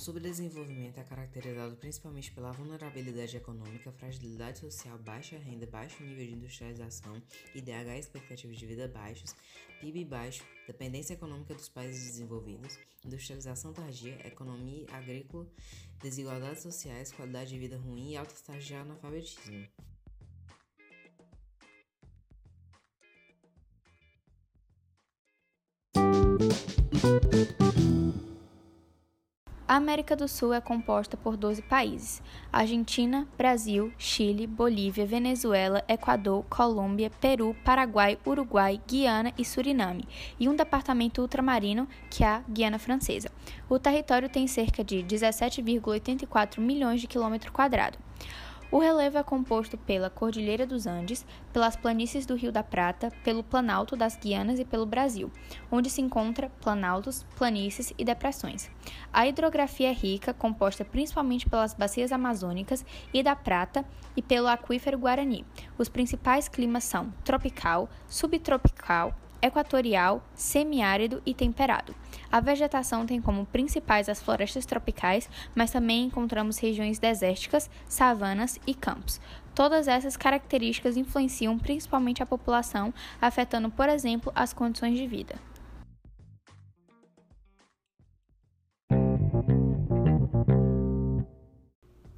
subdesenvolvimento é caracterizado principalmente pela vulnerabilidade econômica, fragilidade social, baixa renda, baixo nível de industrialização, IDH e expectativas de vida baixos, PIB baixo, dependência econômica dos países desenvolvidos, industrialização tardia, economia agrícola, desigualdades sociais, qualidade de vida ruim e alta taxa de analfabetismo. A América do Sul é composta por 12 países: Argentina, Brasil, Chile, Bolívia, Venezuela, Equador, Colômbia, Peru, Paraguai, Uruguai, Guiana e Suriname, e um departamento ultramarino, que é a Guiana Francesa. O território tem cerca de 17,84 milhões de quilômetros quadrados. O relevo é composto pela Cordilheira dos Andes, pelas planícies do Rio da Prata, pelo Planalto das Guianas e pelo Brasil, onde se encontra planaltos, planícies e depressões. A hidrografia é rica, composta principalmente pelas bacias amazônicas e da Prata e pelo aquífero Guarani. Os principais climas são tropical, subtropical, equatorial, semiárido e temperado. A vegetação tem como principais as florestas tropicais, mas também encontramos regiões desérticas, savanas e campos. Todas essas características influenciam principalmente a população, afetando, por exemplo, as condições de vida.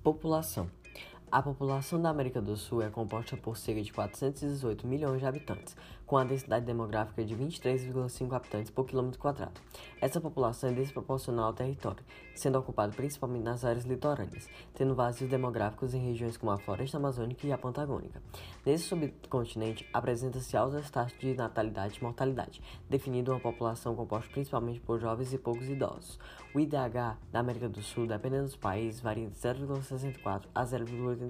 População a população da América do Sul é composta por cerca de 418 milhões de habitantes, com a densidade demográfica de 23,5 habitantes por quilômetro quadrado. Essa população é desproporcional ao território, sendo ocupada principalmente nas áreas litorâneas, tendo vazios demográficos em regiões como a floresta amazônica e a pantagônica. Nesse subcontinente, apresenta-se altas taxas de natalidade e mortalidade, definindo uma população composta principalmente por jovens e poucos idosos. O IDH da América do Sul, dependendo dos países, varia de 0,64 a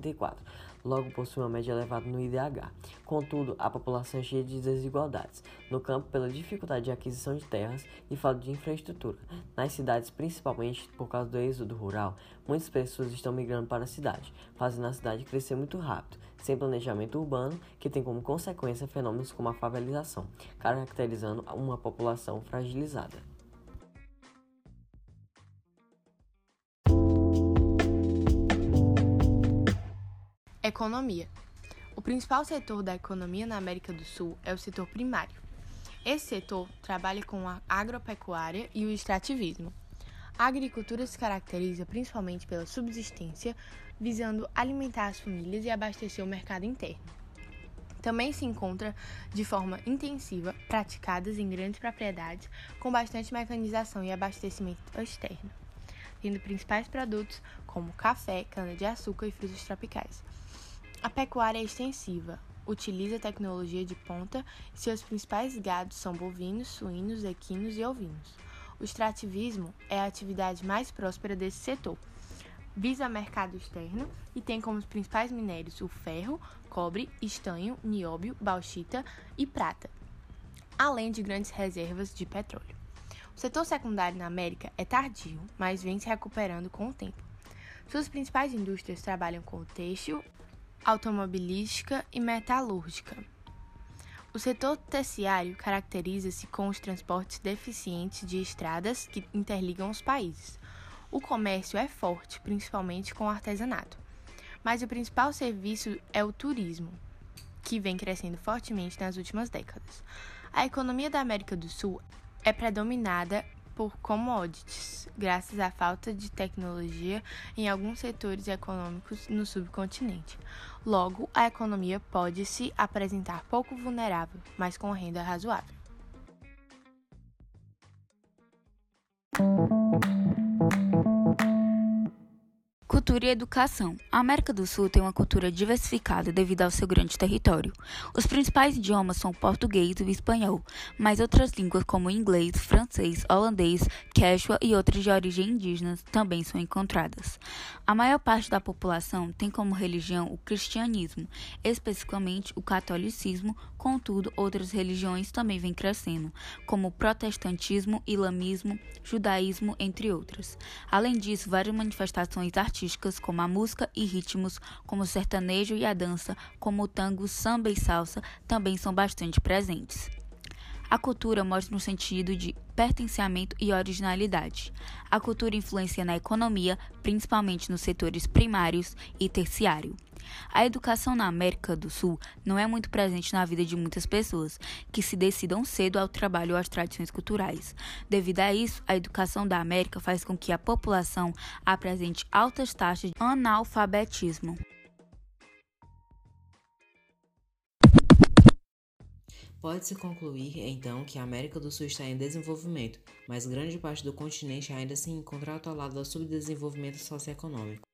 0,84 logo possui uma média elevada no IDH. Contudo, a população é cheia de desigualdades, no campo pela dificuldade de aquisição de terras e falta de infraestrutura. Nas cidades, principalmente por causa do êxodo rural, muitas pessoas estão migrando para a cidade, fazendo a cidade crescer muito rápido, sem planejamento urbano, que tem como consequência fenômenos como a favelização, caracterizando uma população fragilizada. Economia. O principal setor da economia na América do Sul é o setor primário. Esse setor trabalha com a agropecuária e o extrativismo. A agricultura se caracteriza principalmente pela subsistência, visando alimentar as famílias e abastecer o mercado interno. Também se encontra de forma intensiva, praticadas em grandes propriedades, com bastante mecanização e abastecimento externo, tendo principais produtos como café, cana-de-açúcar e frutos tropicais. A pecuária é extensiva, utiliza tecnologia de ponta e seus principais gados são bovinos, suínos, equinos e ovinos. O extrativismo é a atividade mais próspera desse setor. Visa mercado externo e tem como principais minérios o ferro, cobre, estanho, nióbio, bauxita e prata, além de grandes reservas de petróleo. O setor secundário na América é tardio, mas vem se recuperando com o tempo. Suas principais indústrias trabalham com o têxtil, automobilística e metalúrgica. O setor terciário caracteriza-se com os transportes deficientes de estradas que interligam os países. O comércio é forte, principalmente com o artesanato. Mas o principal serviço é o turismo, que vem crescendo fortemente nas últimas décadas. A economia da América do Sul é predominada por commodities, graças à falta de tecnologia em alguns setores econômicos no subcontinente. Logo, a economia pode se apresentar pouco vulnerável, mas com renda razoável. Cultura e educação. A América do Sul tem uma cultura diversificada devido ao seu grande território. Os principais idiomas são o português e o espanhol, mas outras línguas como inglês, francês, holandês, quechua e outras de origem indígena também são encontradas. A maior parte da população tem como religião o cristianismo, especificamente o catolicismo, contudo, outras religiões também vêm crescendo, como o protestantismo, islamismo, judaísmo, entre outras. Além disso, várias manifestações artísticas artísticas como a música e ritmos como o sertanejo e a dança, como o tango, samba e salsa, também são bastante presentes. A cultura mostra um sentido de pertencimento e originalidade. A cultura influencia na economia, principalmente nos setores primários e terciário. A educação na América do Sul não é muito presente na vida de muitas pessoas, que se decidam cedo ao trabalho ou às tradições culturais. Devido a isso, a educação da América faz com que a população apresente altas taxas de analfabetismo. Pode-se concluir, então, que a América do Sul está em desenvolvimento, mas grande parte do continente ainda se encontra atolado ao subdesenvolvimento socioeconômico.